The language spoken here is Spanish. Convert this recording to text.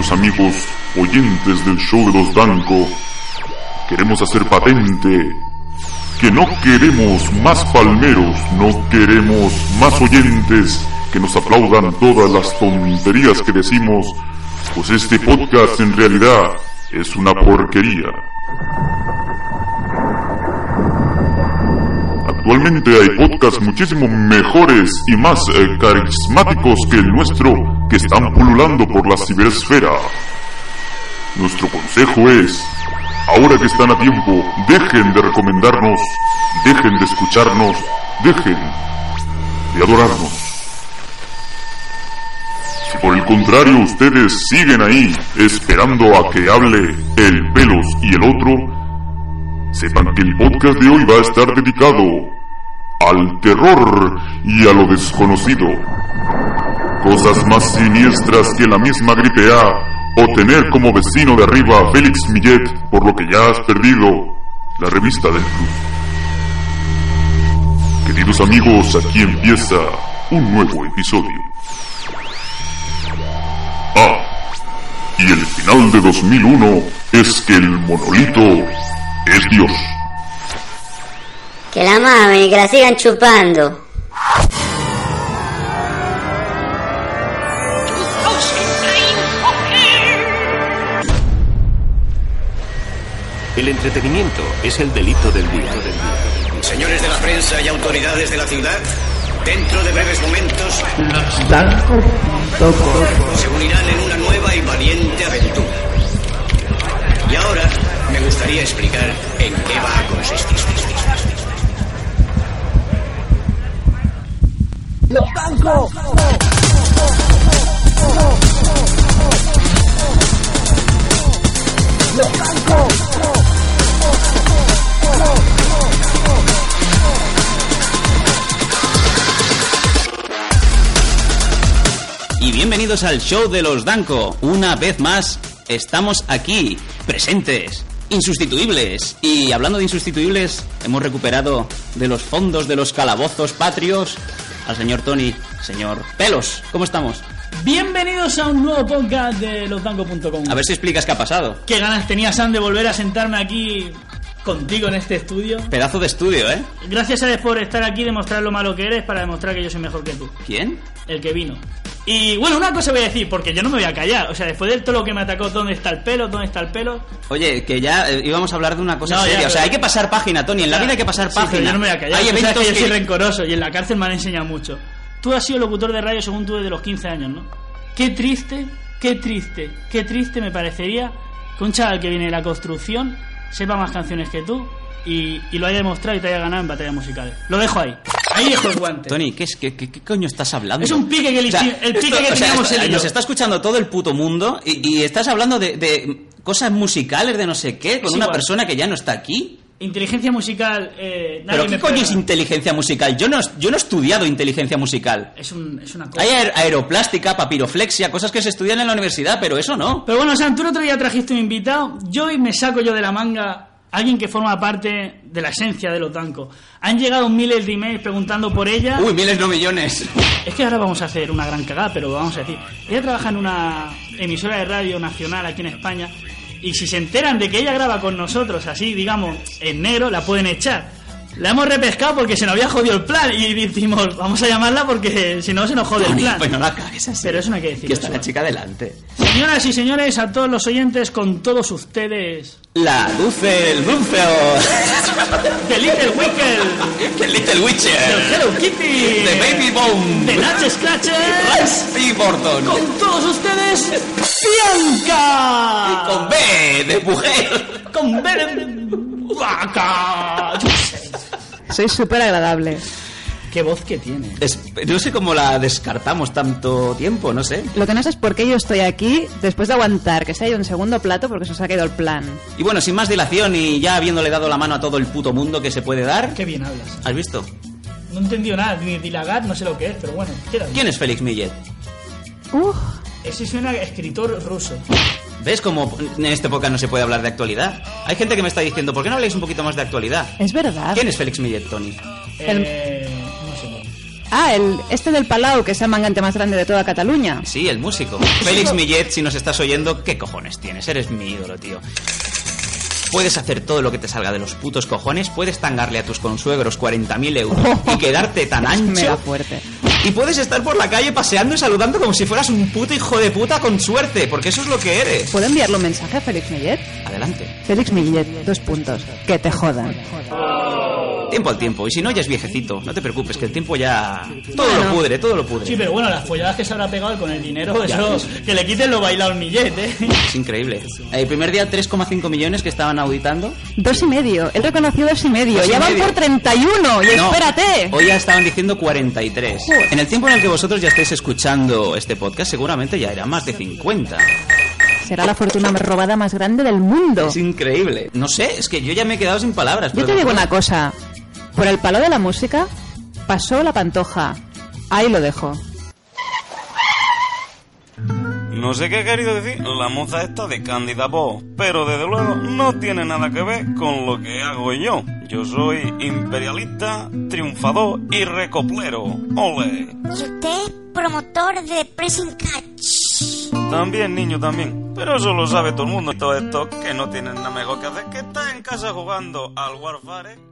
amigos oyentes del show de los Danco, queremos hacer patente que no queremos más palmeros, no queremos más oyentes que nos aplaudan todas las tonterías que decimos, pues este podcast en realidad es una porquería. Actualmente hay podcasts muchísimo mejores y más eh, carismáticos que el nuestro que están pululando por la ciberesfera. Nuestro consejo es, ahora que están a tiempo, dejen de recomendarnos, dejen de escucharnos, dejen de adorarnos. Si por el contrario ustedes siguen ahí esperando a que hable el pelos y el otro, sepan que el podcast de hoy va a estar dedicado al terror y a lo desconocido. Cosas más siniestras que la misma gripe A o tener como vecino de arriba a Félix Millet por lo que ya has perdido la revista del club. Queridos amigos, aquí empieza un nuevo episodio. Ah, y el final de 2001 es que el monolito es Dios. Que la mamen y que la sigan chupando. El entretenimiento es el delito del día. Señores de la prensa y autoridades de la ciudad, dentro de breves momentos se unirán en una nueva y valiente aventura. Y ahora me gustaría explicar en qué va a consistir. Y bienvenidos al show de los Danco. Una vez más, estamos aquí, presentes, insustituibles. Y hablando de insustituibles, hemos recuperado de los fondos de los calabozos patrios al señor Tony, señor Pelos. ¿Cómo estamos? Bienvenidos a un nuevo podcast de losdanco.com. A ver si explicas qué ha pasado. Qué ganas tenía Sam de volver a sentarme aquí contigo en este estudio. Pedazo de estudio, ¿eh? Gracias a por estar aquí y demostrar lo malo que eres para demostrar que yo soy mejor que tú. ¿Quién? El que vino. Y bueno, una cosa voy a decir, porque yo no me voy a callar. O sea, después de todo lo que me atacó, ¿dónde está el pelo? ¿Dónde está el pelo? Oye, que ya eh, íbamos a hablar de una cosa No, ya, seria. o sea, pero- hay que pasar página, Tony. En la Ya. vida hay que pasar Sí, página. pero yo no me voy a callar. Hay Tú sabes eventos que yo soy que- rencoroso y en la cárcel me han enseñado mucho. Tú has sido locutor de radio según tú desde los 15 años, ¿no? Qué triste, qué triste, qué triste me parecería que un chaval que viene de la construcción sepa más canciones que tú y, y lo haya demostrado y te haya ganado en batallas musicales. Lo dejo ahí. Ahí dejo el guante. Tony, ¿qué, es, qué, qué- qué coño estás hablando? Es un pique que el pique que o sea, teníamos esto-. Nos está escuchando todo el puto mundo y, y estás hablando de, de cosas musicales de no sé qué con una igual. persona que ya no está aquí. Inteligencia musical. Eh, nadie ¿Pero qué coño es inteligencia musical? Yo no, yo no he estudiado inteligencia musical. Es, un- es una cosa. Hay aer- aeroplástica, papiroflexia, cosas que se estudian en la universidad, pero eso no. Pero bueno, Sam, tú el otro día trajiste un invitado. Yo hoy me saco yo de la manga a alguien que forma parte de la esencia de los bancos. Han llegado miles de emails preguntando por ella. Uy, miles no millones. Es que ahora vamos a hacer una gran cagada, pero vamos a decir. Ella trabaja en una emisora de radio nacional aquí en España. Y si se enteran de que ella graba con nosotros, así, digamos, en negro, la pueden echar. La hemos repescado porque se nos había jodido el plan. Y decimos, vamos a llamarla porque si no se nos jode el plan. pues no la cagues así. Pero eso no hay que decirlo, Que está la va. chica delante. Señoras y señores, a todos los oyentes, con todos ustedes. La Dulce, el Dulce The Little Wickle, el Little The Witcher, Hello Kitty, The Baby Bone, The Natch Scratcher, Steve Burton, con todos ustedes, Bianca, con B de mujer. con B de vaca. Soy súper agradable. Qué voz que tiene. Es- no sé cómo la descartamos tanto tiempo, no sé. Lo que no sé es por qué yo estoy aquí después de aguantar que se haya ido un segundo plato porque se os ha caído el plan. Y bueno, sin más dilación y ya habiéndole dado la mano a todo el puto mundo que se puede dar, Qué bien hablas. ¿has visto? No he entendido nada, ni dilagar, no sé lo que es, pero bueno, queda bien. ¿Quién es Félix Millet? Uf, Ese suena a escritor ruso. ¿Ves cómo en esta época no se puede hablar de actualidad? Hay gente que me está diciendo, ¿por qué no habláis un poquito más de actualidad? es verdad. ¿Quién es Félix Millet, Tony? El- Eh, no sé. Ah, el, este del Palau, que es el mangante más grande de toda Cataluña. Sí, el músico. Félix Millet, si nos estás oyendo, ¿qué cojones tienes? Eres mi ídolo, tío. Puedes hacer todo lo que te salga de los putos cojones, puedes tangarle a tus consuegros 40.000 euros y quedarte tan Es mega ancho. fuerte. Y puedes estar por la calle paseando y saludando como si fueras un puto hijo de puta con suerte, porque eso es lo que eres. ¿Puedo enviarle un mensaje a Félix Millet? Adelante. Félix Millet, dos puntos. Que te jodan. Tiempo al tiempo. Y si no, ya es viejecito. No te preocupes, que el tiempo ya... Todo Bueno. lo pudre, todo lo pudre. Sí, pero bueno, las folladas que se habrá pegado con el dinero, eso, que le quiten lo bailado al millet, ¿eh? Es increíble. El primer día 3,5 millones que estaban auditando. Dos y medio. Él reconoció dos y medio. Dos y ya van medio. por 31. Y No, espérate. Hoy ya estaban diciendo 43. Joder. En el tiempo en el que vosotros ya estáis escuchando este podcast, seguramente ya era más de 50. Será la fortuna robada más grande del mundo. Es increíble. No sé, es que yo ya me he quedado sin palabras. Yo te digo una cosa. Por el palo de la música, pasó la pantoja. Ahí lo dejo. No sé qué ha querido decir la moza esta de Cándida Voz, pero desde luego no tiene nada que ver con lo que hago yo. Yo soy imperialista, triunfador y recoplero. ¡Ole! Y usted es promotor de Pressing Catch. También, niño, también. Pero eso lo sabe todo el mundo y todo esto que no tienen nada mejor que hacer que estar en casa jugando al Warfare.